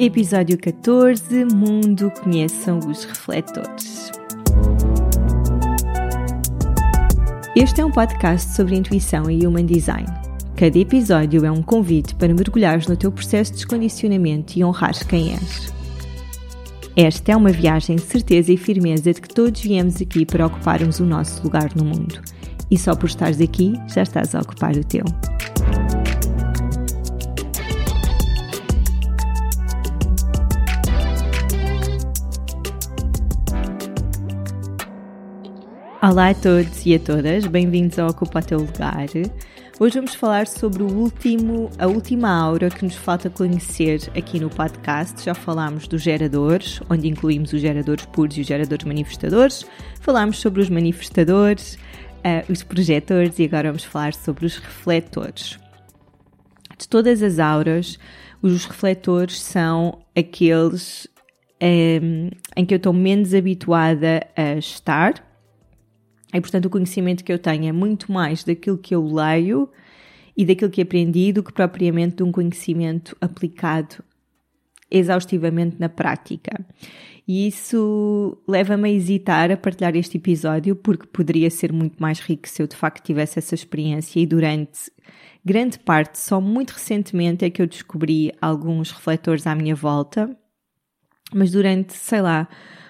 Episódio 14 Mundo Conheçam os Refletores. Este é um podcast sobre intuição e human design. Cada episódio é um convite para mergulhares no teu processo de descondicionamento e honrares quem és. Esta é uma viagem de certeza e firmeza de que todos viemos aqui para ocuparmos o nosso lugar no mundo. E só por estares aqui, já estás a ocupar o teu. Olá a todos e a todas, bem-vindos ao Ocupa Teu Lugar. Hoje vamos falar sobre o último, a última aura que nos falta conhecer aqui no podcast. Já falámos dos geradores, onde incluímos os geradores puros e os geradores manifestadores. Falámos sobre os manifestadores, uh, os projetores e agora vamos falar sobre os refletores. De todas as auras, os refletores são aqueles um, em que eu estou menos habituada a estar e, portanto, o conhecimento que eu tenho é muito mais daquilo que eu leio e daquilo que aprendi do que propriamente de um conhecimento aplicado exaustivamente na prática. E isso leva-me a hesitar a partilhar este episódio porque poderia ser muito mais rico se eu de facto tivesse essa experiência e durante grande parte, só muito recentemente é que eu descobri alguns refletores à minha volta, mas durante, sei lá,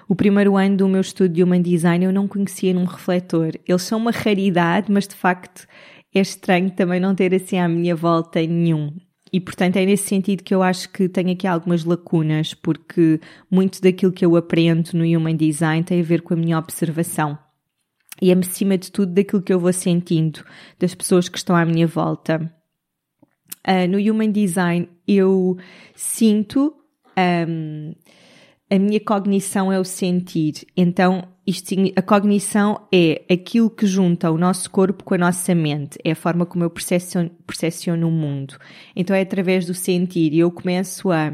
o primeiro ano do meu estudo de Human Design eu não conhecia num refletor. Eles são uma raridade, mas de facto é estranho também não ter assim à minha volta nenhum. E portanto é nesse sentido que eu acho que tenho aqui algumas lacunas, porque muito daquilo que eu aprendo no Human Design tem a ver com a minha observação. E é acima de tudo daquilo que eu vou sentindo das pessoas que estão à minha volta. Uh, no Human Design eu sinto um, a minha cognição é o sentir. Então, isto, a cognição é aquilo que junta o nosso corpo com a nossa mente. É a forma como eu percepciono, percepciono o mundo. Então, é através do sentir. E eu começo a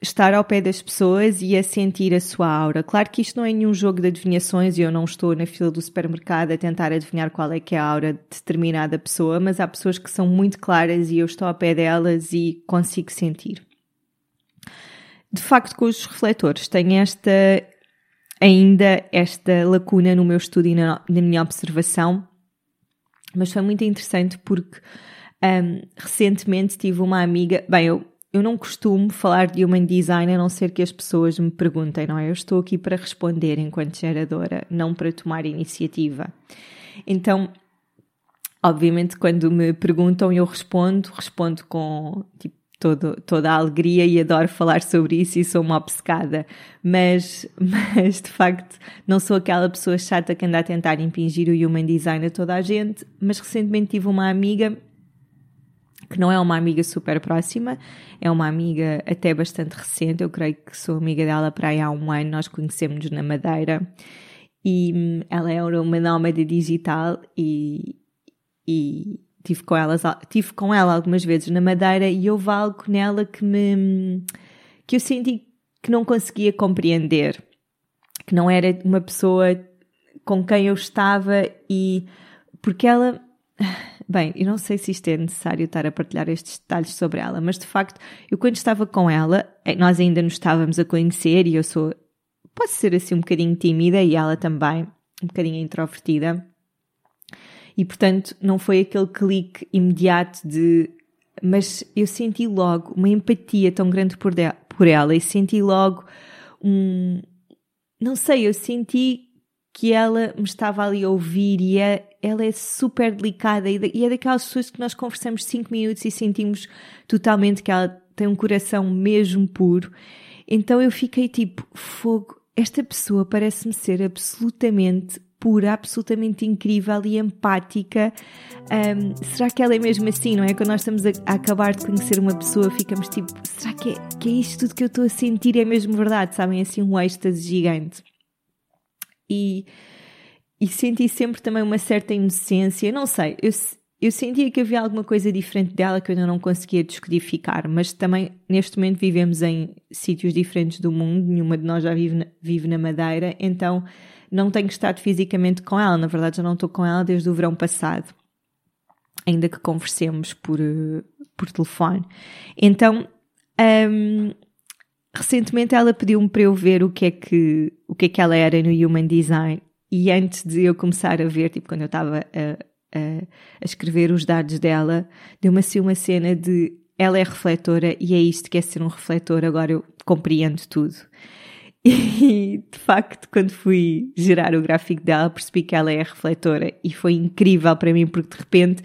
estar ao pé das pessoas e a sentir a sua aura. Claro que isto não é nenhum jogo de adivinhações e eu não estou na fila do supermercado a tentar adivinhar qual é que é a aura de determinada pessoa, mas há pessoas que são muito claras e eu estou ao pé delas e consigo sentir de facto, com os refletores, tenho esta, ainda esta lacuna no meu estudo e na, na minha observação, mas foi muito interessante porque um, recentemente tive uma amiga, bem, eu, eu não costumo falar de human design a não ser que as pessoas me perguntem, não é? Eu estou aqui para responder enquanto geradora, não para tomar iniciativa. Então, obviamente, quando me perguntam, eu respondo, respondo com tipo todo, toda a alegria e adoro falar sobre isso e sou uma obcecada, mas, mas de facto não sou aquela pessoa chata que anda a tentar impingir o human design a toda a gente, mas recentemente tive uma amiga que não é uma amiga super próxima, é uma amiga até bastante recente, eu creio que sou amiga dela para aí há um ano, nós conhecemos-nos na Madeira e hum, ela é uma nómada digital e, e tive com, elas, tive com ela algumas vezes na Madeira e houve algo nela que me que eu senti que não conseguia compreender, que não era uma pessoa com quem eu estava e porque ela bem, eu não sei se isto é necessário estar a partilhar estes detalhes sobre ela, mas de facto, eu quando estava com ela, eh, nós ainda nos estávamos a conhecer e eu sou posso ser assim um bocadinho tímida e ela também, um bocadinho introvertida e portanto não foi aquele clique imediato de. Mas eu senti logo uma empatia tão grande por, de, por ela e senti logo um. Não sei, eu senti que ela me estava ali a ouvir e é, ela é super delicada e, e é daquelas pessoas que nós conversamos cinco minutos e sentimos totalmente que ela tem um coração mesmo puro. Então eu fiquei tipo, fogo, esta pessoa parece-me ser absolutamente pura, absolutamente incrível e empática. Um, será que ela é mesmo assim, não é? Quando nós estamos a, a, acabar de conhecer uma pessoa, ficamos tipo, será que é, que é isto tudo que eu estou a sentir é mesmo verdade? Sabem? Assim, um êxtase gigante. E, e senti sempre também uma certa inocência. Não sei, eu, eu sentia que havia alguma coisa diferente dela que eu ainda não conseguia descodificar, mas também neste momento vivemos em sítios diferentes do mundo, nenhuma de nós já vive na, vive na Madeira, então não tenho estado fisicamente com ela, na verdade já não estou com ela desde o verão passado, ainda que conversemos por, por telefone. Então, um, recentemente ela pediu-me para eu ver o que é que, o que é que ela era no Human Design e antes de eu começar a ver, tipo, quando eu estava a, a, a escrever os dados dela, deu-me assim uma cena de ela é refletora e é isto que é ser um refletor, agora eu compreendo tudo. E de facto, quando fui gerar o gráfico dela, percebi que ela é refletora e foi incrível para mim porque de repente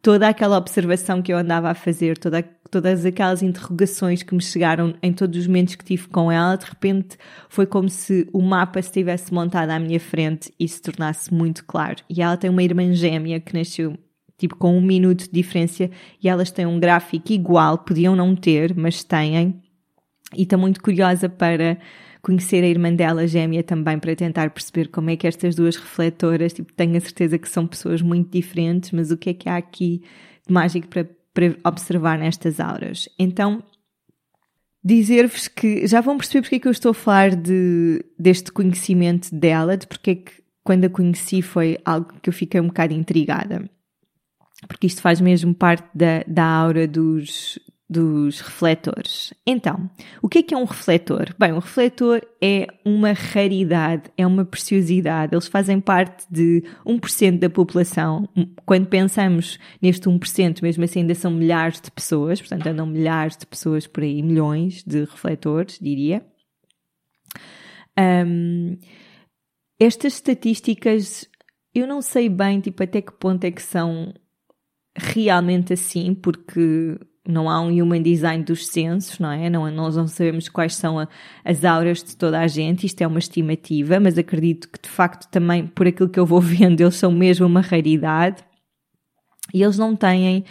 toda aquela observação que eu andava a fazer, toda, todas aquelas interrogações que me chegaram em todos os momentos que tive com ela, de repente foi como se o mapa estivesse montado à minha frente e se tornasse muito claro. E ela tem uma irmã gêmea que nasceu tipo com um minuto de diferença e elas têm um gráfico igual, podiam não ter, mas têm. E estou muito curiosa para conhecer a irmã dela gêmea também para tentar perceber como é que estas duas refletoras, tipo, tenho a certeza que são pessoas muito diferentes, mas o que é que há aqui de mágico para, para observar nestas auras. Então, dizer-vos que já vão perceber porque é que eu estou a falar de, deste conhecimento dela, de porque é que quando a conheci foi algo que eu fiquei um bocado intrigada. Porque isto faz mesmo parte da, da aura dos, dos refletores. Então, o que é que é um refletor? Bem, um refletor é uma raridade, é uma preciosidade. Eles fazem parte de 1% da população. Quando pensamos neste 1%, mesmo assim ainda são milhares de pessoas, portanto andam milhares de pessoas por aí, milhões de refletores, diria. Um, estas estatísticas, eu não sei bem, tipo, até que ponto é que são realmente assim, porque não há um human design dos censos, não é? Não, nós não sabemos quais são a, as auras de toda a gente, isto é uma estimativa, mas acredito que de facto também, por aquilo que eu vou vendo, eles são mesmo uma raridade. E eles não têm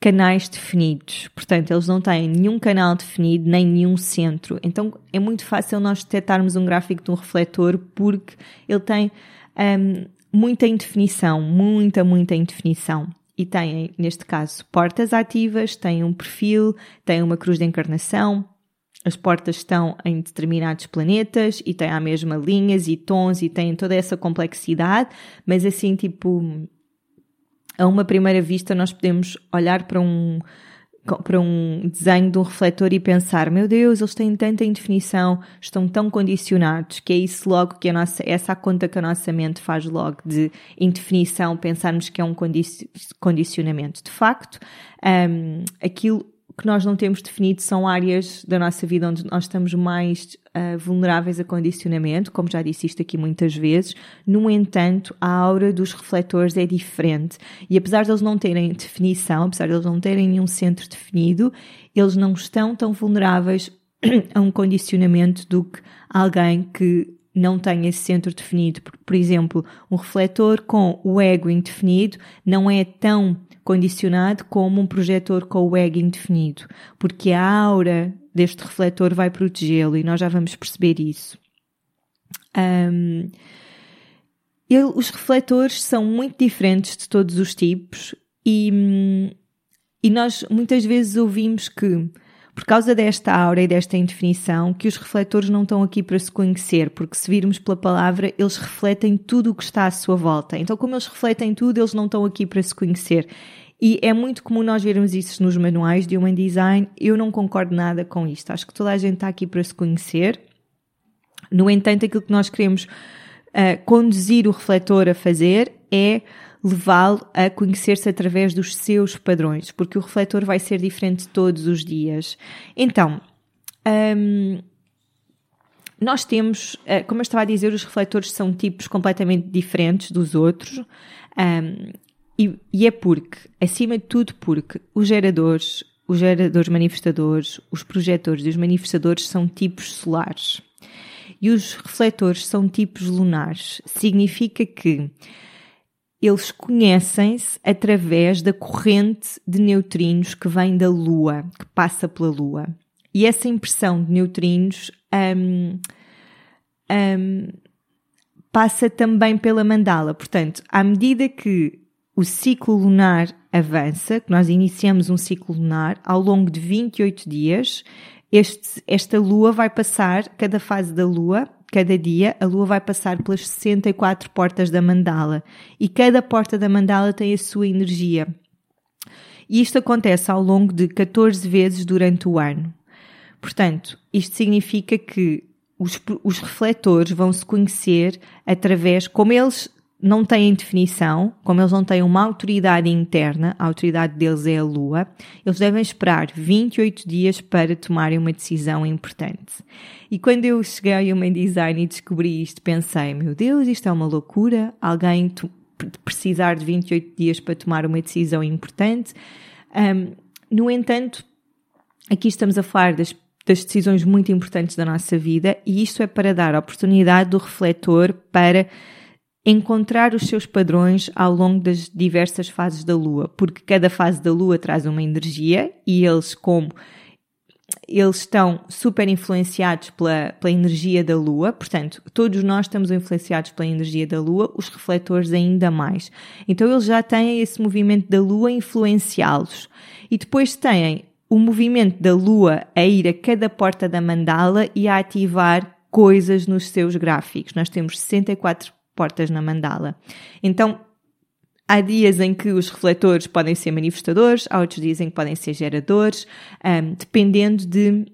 canais definidos, portanto, eles não têm nenhum canal definido, nem nenhum centro. Então é muito fácil nós detectarmos um gráfico de um refletor porque ele tem um, muita indefinição, muita, muita indefinição e têm, neste caso, portas ativas, têm um perfil, têm uma cruz de encarnação, as portas estão em determinados planetas e têm a mesma linhas e tons e têm toda essa complexidade, mas assim, tipo, a uma primeira vista nós podemos olhar para um, para um desenho de um refletor e pensar, meu Deus, eles têm tanta indefinição, estão tão condicionados, que é isso logo que a nossa, essa a conta que a nossa mente faz logo de indefinição, pensarmos que é um condicionamento. De facto, um, aquilo que nós não temos definido são áreas da nossa vida onde nós estamos mais uh, vulneráveis a condicionamento, como já disse isto aqui muitas vezes. No entanto, a aura dos refletores é diferente. E apesar de eles não terem definição, apesar de eles não terem nenhum centro definido, eles não estão tão vulneráveis a um condicionamento do que alguém que não tem esse centro definido. Por exemplo, um refletor com o ego indefinido não é tão condicionado como um projetor com o ego indefinido, porque a aura deste refletor vai protegê-lo e nós já vamos perceber isso. Um, ele, os refletores são muito diferentes de todos os tipos e, e nós muitas vezes ouvimos que por causa desta aura e desta indefinição, que os refletores não estão aqui para se conhecer, porque se virmos pela palavra, eles refletem tudo o que está à sua volta. Então, como eles refletem tudo, eles não estão aqui para se conhecer. E é muito comum nós vermos isso nos manuais de Human Design. Eu não concordo nada com isto. Acho que toda a gente está aqui para se conhecer. No entanto, aquilo que nós queremos uh, conduzir o refletor a fazer é levá-lo a conhecer-se através dos seus padrões, porque o refletor vai ser diferente todos os dias. Então, um, nós temos, eh, como eu estava a dizer, os refletores são tipos completamente diferentes dos outros. Um, e, e, é porque, acima de tudo, porque os geradores, os geradores manifestadores, os projetores e os manifestadores são tipos solares. E os refletores são tipos lunares. Significa que eles conhecem-se através da corrente de neutrinos que vem da Lua, que passa pela Lua. E essa impressão de neutrinos um, um, passa também pela mandala. Portanto, à medida que o ciclo lunar avança, que nós iniciamos um ciclo lunar, ao longo de 28 dias, este, esta lua vai passar, cada fase da lua Cada dia a lua vai passar pelas 64 portas da mandala e cada porta da mandala tem a sua energia. E isto acontece ao longo de 14 vezes durante o ano. Portanto, isto significa que os, os refletores vão se conhecer através, como eles não têm definição, como eles não têm uma autoridade interna, a autoridade deles é a Lua, eles devem esperar 28 dias para tomarem uma decisão importante. E quando eu cheguei ao Human Design e descobri isto, pensei, meu Deus, isto é uma loucura, alguém precisar de 28 dias para tomar uma decisão importante. Um, no entanto, aqui estamos a falar das das decisões muito importantes da nossa vida e isto é para dar a oportunidade do refletor para encontrar os seus padrões ao longo das diversas fases da lua, porque cada fase da lua traz uma energia e eles como eles estão super influenciados pela, pela energia da Lua, portanto, todos nós estamos influenciados pela energia da Lua, os refletores ainda mais. Então, eles já têm esse movimento da Lua influenciá-los. E depois têm o movimento da Lua a ir a cada porta da mandala e a ativar coisas nos seus gráficos. Nós temos 64 portas na mandala. Então, há dias em que os refletores podem ser manifestadores, há outros dias em que podem ser geradores, um, dependendo de,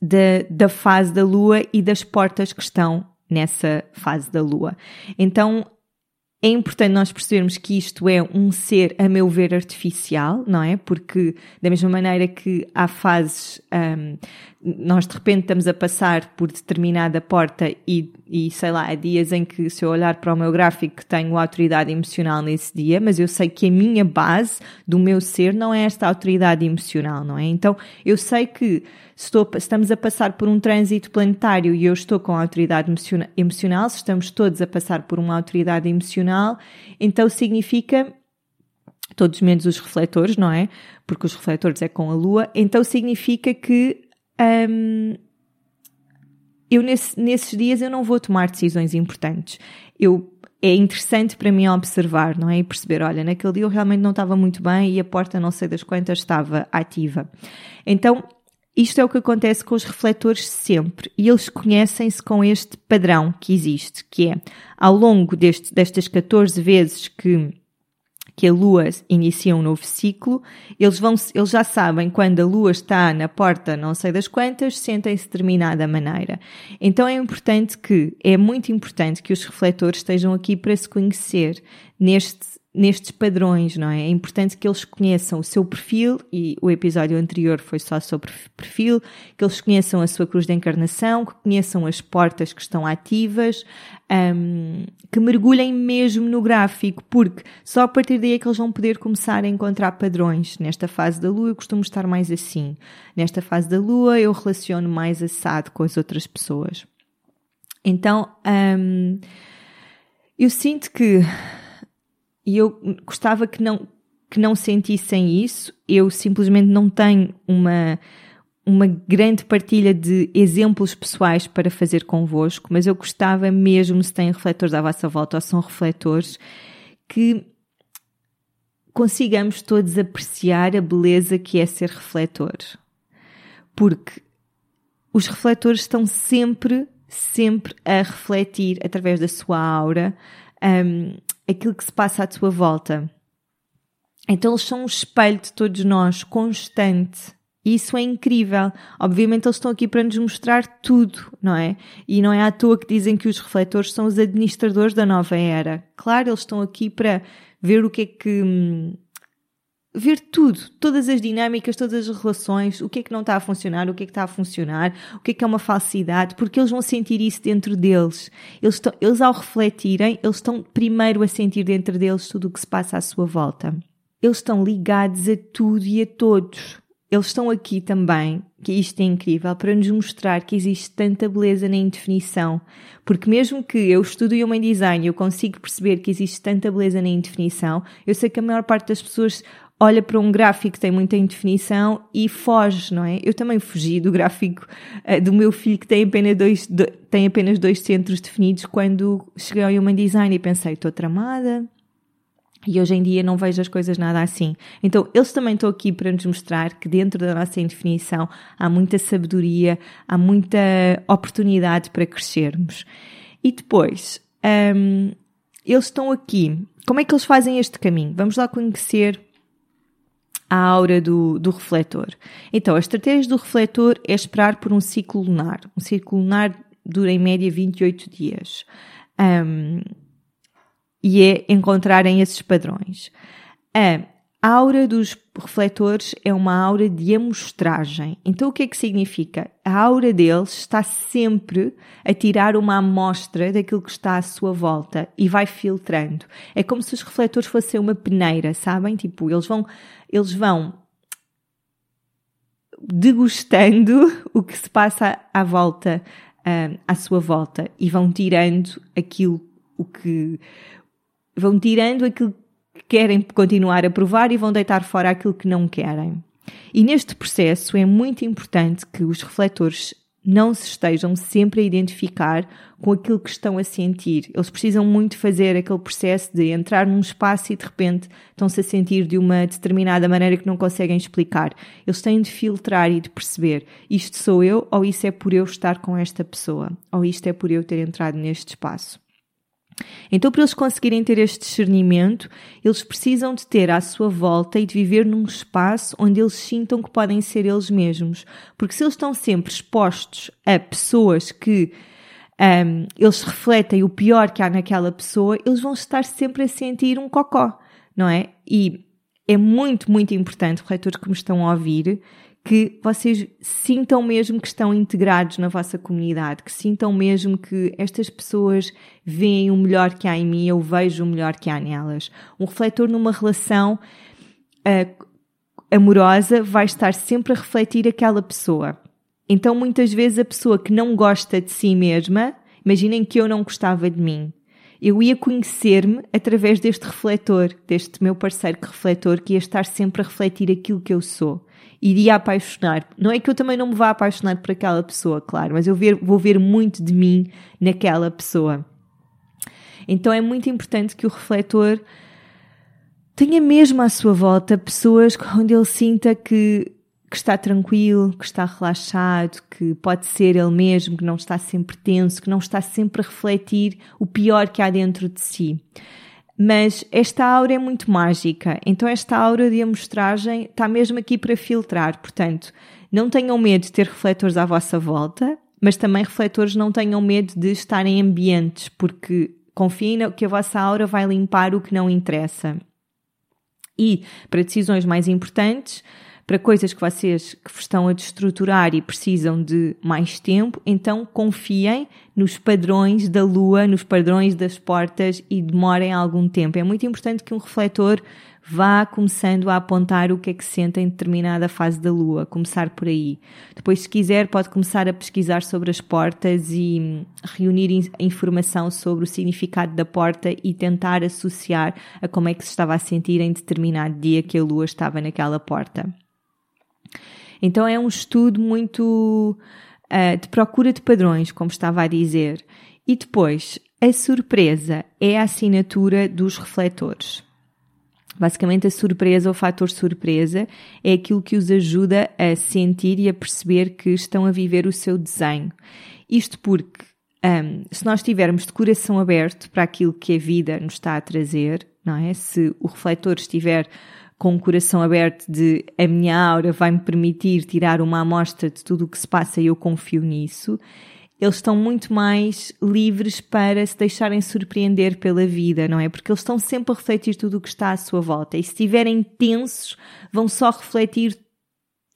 de, da fase da Lua e das portas que estão nessa fase da Lua. Então, é importante nós percebermos que isto é um ser, a meu ver, artificial, não é? Porque, da mesma maneira que há fases, um, nós de repente estamos a passar por determinada porta e, e, sei lá, há dias em que, se eu olhar para o meu gráfico, tenho autoridade emocional nesse dia, mas eu sei que a minha base do meu ser não é esta autoridade emocional, não é? Então, eu sei que estou, estamos a passar por um trânsito planetário e eu estou com autoridade emocional, se estamos todos a passar por uma autoridade emocional, então significa todos menos os refletores, não é? Porque os refletores é com a Lua, então significa que hum, eu nesse, nesses dias eu não vou tomar decisões importantes. Eu é interessante para mim observar, não é? E perceber, olha, naquele dia eu realmente não estava muito bem e a porta não sei das quantas estava ativa. Então, isto é o que acontece com os refletores sempre, e eles conhecem-se com este padrão que existe, que é, ao longo deste, destas 14 vezes que, que a Lua inicia um novo ciclo, eles, vão, eles já sabem quando a Lua está na porta não sei das quantas, sentem-se de determinada maneira. Então é importante que, é muito importante que os refletores estejam aqui para se conhecer neste nestes padrões, não é? É importante que eles conheçam o seu perfil, e o episódio anterior foi só sobre perfil, que eles conheçam a sua cruz de encarnação, que conheçam as portas que estão ativas, um, que mergulhem mesmo no gráfico, porque só a partir daí é que eles vão poder começar a encontrar padrões. Nesta fase da lua eu costumo estar mais assim. Nesta fase da lua eu relaciono mais assado com as outras pessoas. Então, um, eu sinto que e eu gostava que não, que não sentissem isso. Eu simplesmente não tenho uma, uma grande partilha de exemplos pessoais para fazer convosco, mas eu gostava mesmo, se têm refletores à vossa volta ou são refletores, que consigamos todos apreciar a beleza que é ser refletor. Porque os refletores estão sempre, sempre a refletir através da sua aura um, aquilo que se passa à sua volta. Então eles são um espelho de todos nós, constante. E isso é incrível. Obviamente eles estão aqui para nos mostrar tudo, não é? E não é à toa que dizem que os refletores são os administradores da nova era. Claro, eles estão aqui para ver o que é que hum, ver tudo, todas as dinâmicas, todas as relações, o que é que não está a funcionar, o que é que está a funcionar, o que é que é uma falsidade, porque eles vão sentir isso dentro deles. Eles, estão, eles ao refletirem, eles estão primeiro a sentir dentro deles tudo o que se passa à sua volta. Eles estão ligados a tudo e a todos. Eles estão aqui também, que isto é incrível, para nos mostrar que existe tanta beleza na indefinição. Porque mesmo que eu estude Human Design e eu consigo perceber que existe tanta beleza na indefinição, eu sei que a maior parte das pessoas olha para um gráfico que tem muita indefinição e foge, não é? Eu também fugi do gráfico uh, do meu filho que tem apenas dois, do, tem apenas dois centros definidos quando cheguei ao Human Design e pensei, estou tramada. E hoje em dia não vejo as coisas nada assim. Então, eles também estão aqui para nos mostrar que dentro da nossa indefinição há muita sabedoria, há muita oportunidade para crescermos. E depois, um, eles estão aqui. Como é que eles fazem este caminho? Vamos lá conhecer a aura do, do refletor. Então, a estratégia do refletor é esperar por um ciclo lunar. Um ciclo lunar dura em média 28 dias. Um, e é encontrarem esses padrões. A aura dos refletores é uma aura de amostragem. Então, o que é que significa? A aura deles está sempre a tirar uma amostra daquilo que está à sua volta e vai filtrando. É como se os refletores fossem uma peneira, sabem? Tipo, eles vão, eles vão degustando o que se passa à volta, à sua volta e vão tirando aquilo o que vão tirando aquilo querem continuar a provar e vão deitar fora aquilo que não querem. E neste processo é muito importante que os refletores não se estejam sempre a identificar com aquilo que estão a sentir. Eles precisam muito fazer aquele processo de entrar num espaço e de repente estão-se a sentir de uma determinada maneira que não conseguem explicar. Eles têm de filtrar e de perceber isto sou eu ou isso é por eu estar com esta pessoa ou isto é por eu ter entrado neste espaço. Então, para eles conseguirem ter este discernimento, eles precisam de ter à sua volta e de viver num espaço onde eles sintam que podem ser eles mesmos. Porque se eles estão sempre expostos a pessoas que um, eles refletem o pior que há naquela pessoa, eles vão estar sempre a sentir um cocó, não é? E é muito, muito importante, leitores que me estão a ouvir, que vocês sintam mesmo que estão integrados na vossa comunidade, que sintam mesmo que estas pessoas veem o melhor que há em mim, eu vejo o melhor que há nelas. Um refletor numa relação uh, amorosa vai estar sempre a refletir aquela pessoa. Então, muitas vezes, a pessoa que não gosta de si mesma, imaginem que eu não gostava de mim. Eu ia conhecer-me através deste refletor, deste meu parceiro que refletor, que ia estar sempre a refletir aquilo que eu sou iria apaixonar. Não é que eu também não me vá apaixonar por aquela pessoa, claro, mas eu ver, vou ver muito de mim naquela pessoa. Então é muito importante que o refletor tenha mesmo à sua volta pessoas onde ele sinta que, que está tranquilo, que está relaxado, que pode ser ele mesmo, que não está sempre tenso, que não está sempre a refletir o pior que há dentro de si. Mas esta aura é muito mágica, então esta aura de amostragem está mesmo aqui para filtrar. Portanto, não tenham medo de ter refletores à vossa volta, mas também refletores não tenham medo de estar em ambientes, porque confiem que a vossa aura vai limpar o que não interessa. E para decisões mais importantes, para coisas que vocês que estão a destruturar e precisam de mais tempo, então confiem nos padrões da lua, nos padrões das portas e demorem algum tempo. É muito importante que um refletor vá começando a apontar o que é que sente em determinada fase da lua, começar por aí. Depois, se quiser, pode começar a pesquisar sobre as portas e reunir informação sobre o significado da porta e tentar associar a como é que se estava a sentir em determinado dia que a lua estava naquela porta. Então é um estudo muito uh, de procura de padrões, como estava a dizer. E depois, a surpresa é a assinatura dos refletores. Basicamente, a surpresa, o fator surpresa, é aquilo que os ajuda a sentir e a perceber que estão a viver o seu desenho. Isto porque, um, se nós estivermos de coração aberto para aquilo que a vida nos está a trazer, não é? Se o refletor estiver com o coração aberto de a minha aura vai me permitir tirar uma amostra de tudo o que se passa e eu confio nisso, eles estão muito mais livres para se deixarem surpreender pela vida, não é? Porque eles estão sempre a refletir tudo o que está à sua volta. E se estiverem tensos, vão só refletir,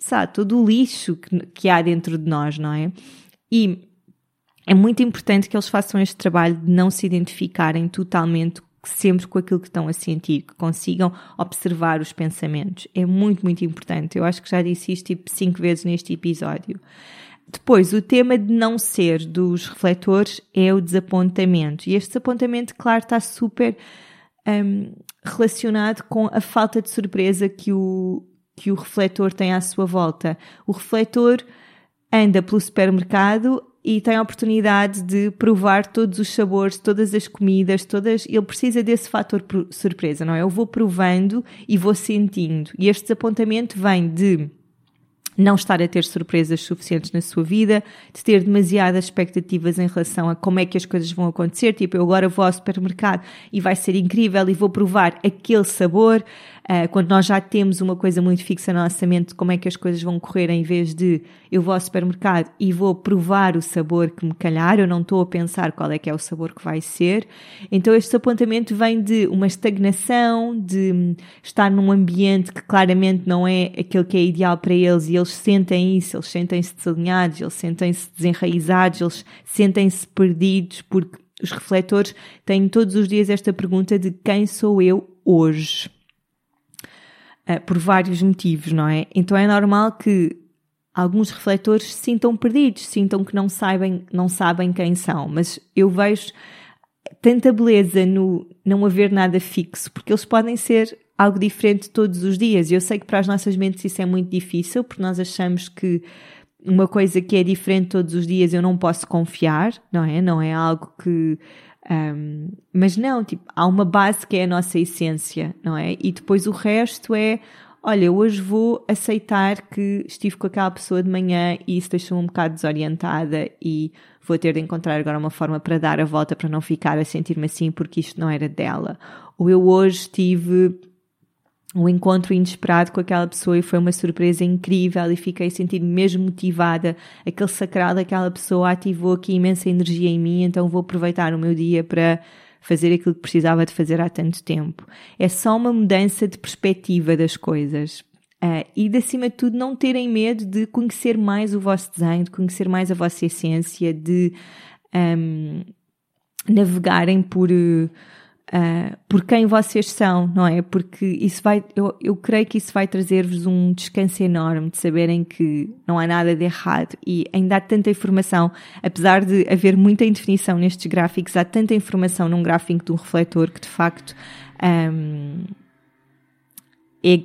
sabe, todo o lixo que, que há dentro de nós, não é? E é muito importante que eles façam este trabalho de não se identificarem totalmente sempre com aquilo que estão a sentir, que consigam observar os pensamentos. É muito, muito importante. Eu acho que já disse isto tipo cinco vezes neste episódio. Depois, o tema de não ser dos refletores é o desapontamento. E este desapontamento, claro, está super um, relacionado com a falta de surpresa que o, que o refletor tem à sua volta. O refletor anda pelo supermercado e tem a oportunidade de provar todos os sabores, todas as comidas, todas. Ele precisa desse fator surpresa, não é? Eu vou provando e vou sentindo. E este desapontamento vem de não estar a ter surpresas suficientes na sua vida, de ter demasiadas expectativas em relação a como é que as coisas vão acontecer, tipo, eu agora vou ao supermercado e vai ser incrível e vou provar aquele sabor, uh, quando nós já temos uma coisa muito fixa na nossa mente, como é que as coisas vão correr em vez de eu vou ao supermercado e vou provar o sabor que me calhar, eu não estou a pensar qual é que é o sabor que vai ser. Então este apontamento vem de uma estagnação, de estar num ambiente que claramente não é aquele que é ideal para eles e eles sentem isso, eles sentem-se desalinhados, eles sentem-se desenraizados, eles sentem-se perdidos porque os refletores têm todos os dias esta pergunta de quem sou eu hoje? Uh, por vários motivos, não é? Então é normal que alguns refletores se sintam perdidos, sintam que não sabem, não sabem quem são, mas eu vejo tanta beleza no não haver nada fixo, porque eles podem ser algo diferente todos os dias. E eu sei que para as nossas mentes isso é muito difícil, porque nós achamos que uma coisa que é diferente todos os dias eu não posso confiar, não é? Não é algo que um, mas não, tipo, há uma base que é a nossa essência, não é? E depois o resto é, olha, hoje vou aceitar que estive com aquela pessoa de manhã e isso deixou-me um bocado desorientada e vou ter de encontrar agora uma forma para dar a volta para não ficar a sentir-me assim porque isto não era dela. Ou eu hoje tive um encontro inesperado com aquela pessoa e foi uma surpresa incrível e fiquei a sentir mesmo motivada. Aquele sacral daquela pessoa ativou aqui imensa energia em mim, então vou aproveitar o meu dia para fazer aquilo que precisava de fazer há tanto tempo. É só uma mudança de perspectiva das coisas. Uh, e, de acima de tudo, não terem medo de conhecer mais o vosso desenho, de conhecer mais a vossa essência, de um, navegarem por. Uh, uh, por quem vocês são, não é? Porque isso vai, eu, eu creio que isso vai trazer-vos um descanso enorme de saberem que não há nada de errado e ainda há tanta informação, apesar de haver muita indefinição nestes gráficos, há tanta informação num gráfico de um refletor que de facto um, é,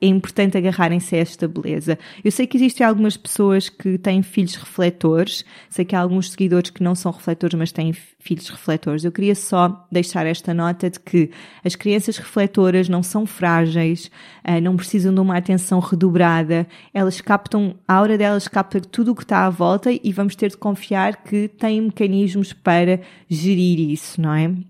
é importante agarrarem-se a esta beleza. Eu sei que existem algumas pessoas que têm filhos refletores, sei que há alguns seguidores que não são refletores, mas têm filhos refletores. Eu queria só deixar esta nota de que as crianças refletoras não são frágeis, eh, não precisam de uma atenção redobrada, elas captam, a aura delas capta tudo o que está à volta e vamos ter de confiar que têm mecanismos para gerir isso, não é?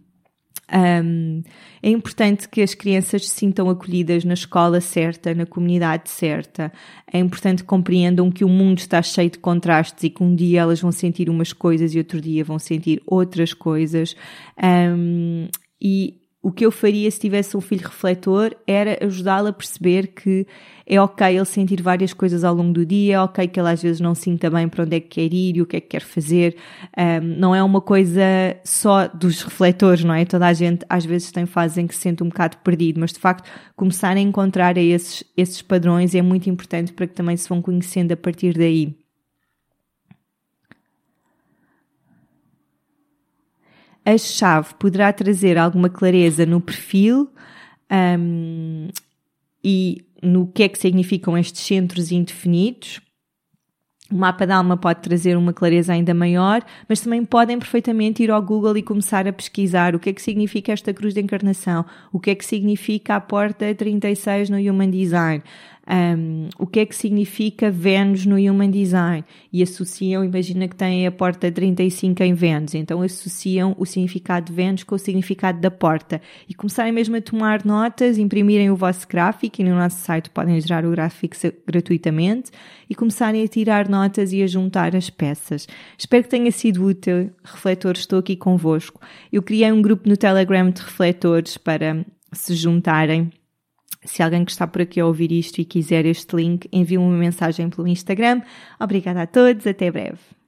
Um, é importante que as crianças se sintam acolhidas na escola certa, na comunidade certa. É importante que compreendam que o mundo está cheio de contrastes e que um dia elas vão sentir umas coisas e outro dia vão sentir outras coisas. Um, e o que eu faria se tivesse um filho refletor era ajudá-lo a perceber que é ok ele sentir várias coisas ao longo do dia, é ok que ele às vezes não sinta bem para onde é que quer ir e o que é que quer fazer. Um, não é uma coisa só dos refletores, não é? Toda a gente às vezes tem fases em que se sente um bocado perdido, mas de facto começar a encontrar esses, esses padrões é muito importante para que também se vão conhecendo a partir daí. A chave poderá trazer alguma clareza no perfil um, e no que é que significam estes centros indefinidos. O mapa da alma pode trazer uma clareza ainda maior, mas também podem perfeitamente ir ao Google e começar a pesquisar o que é que significa esta cruz de encarnação, o que é que significa a porta 36 no Human Design, um, o que é que significa Vênus no Human Design e associam, imagina que têm a porta 35 em Vênus, então associam o significado de Vênus com o significado da porta e começarem mesmo a tomar notas, imprimirem o vosso gráfico e no nosso site podem gerar o gráfico gratuitamente e começarem a tirar notas e a juntar as peças. Espero que tenha sido útil. Refletores, estou aqui convosco. Eu criei um grupo no Telegram de refletores para se juntarem se alguém que está por aqui a ouvir isto e quiser este link, envie-me uma mensagem pelo Instagram. Obrigada a todos, até breve.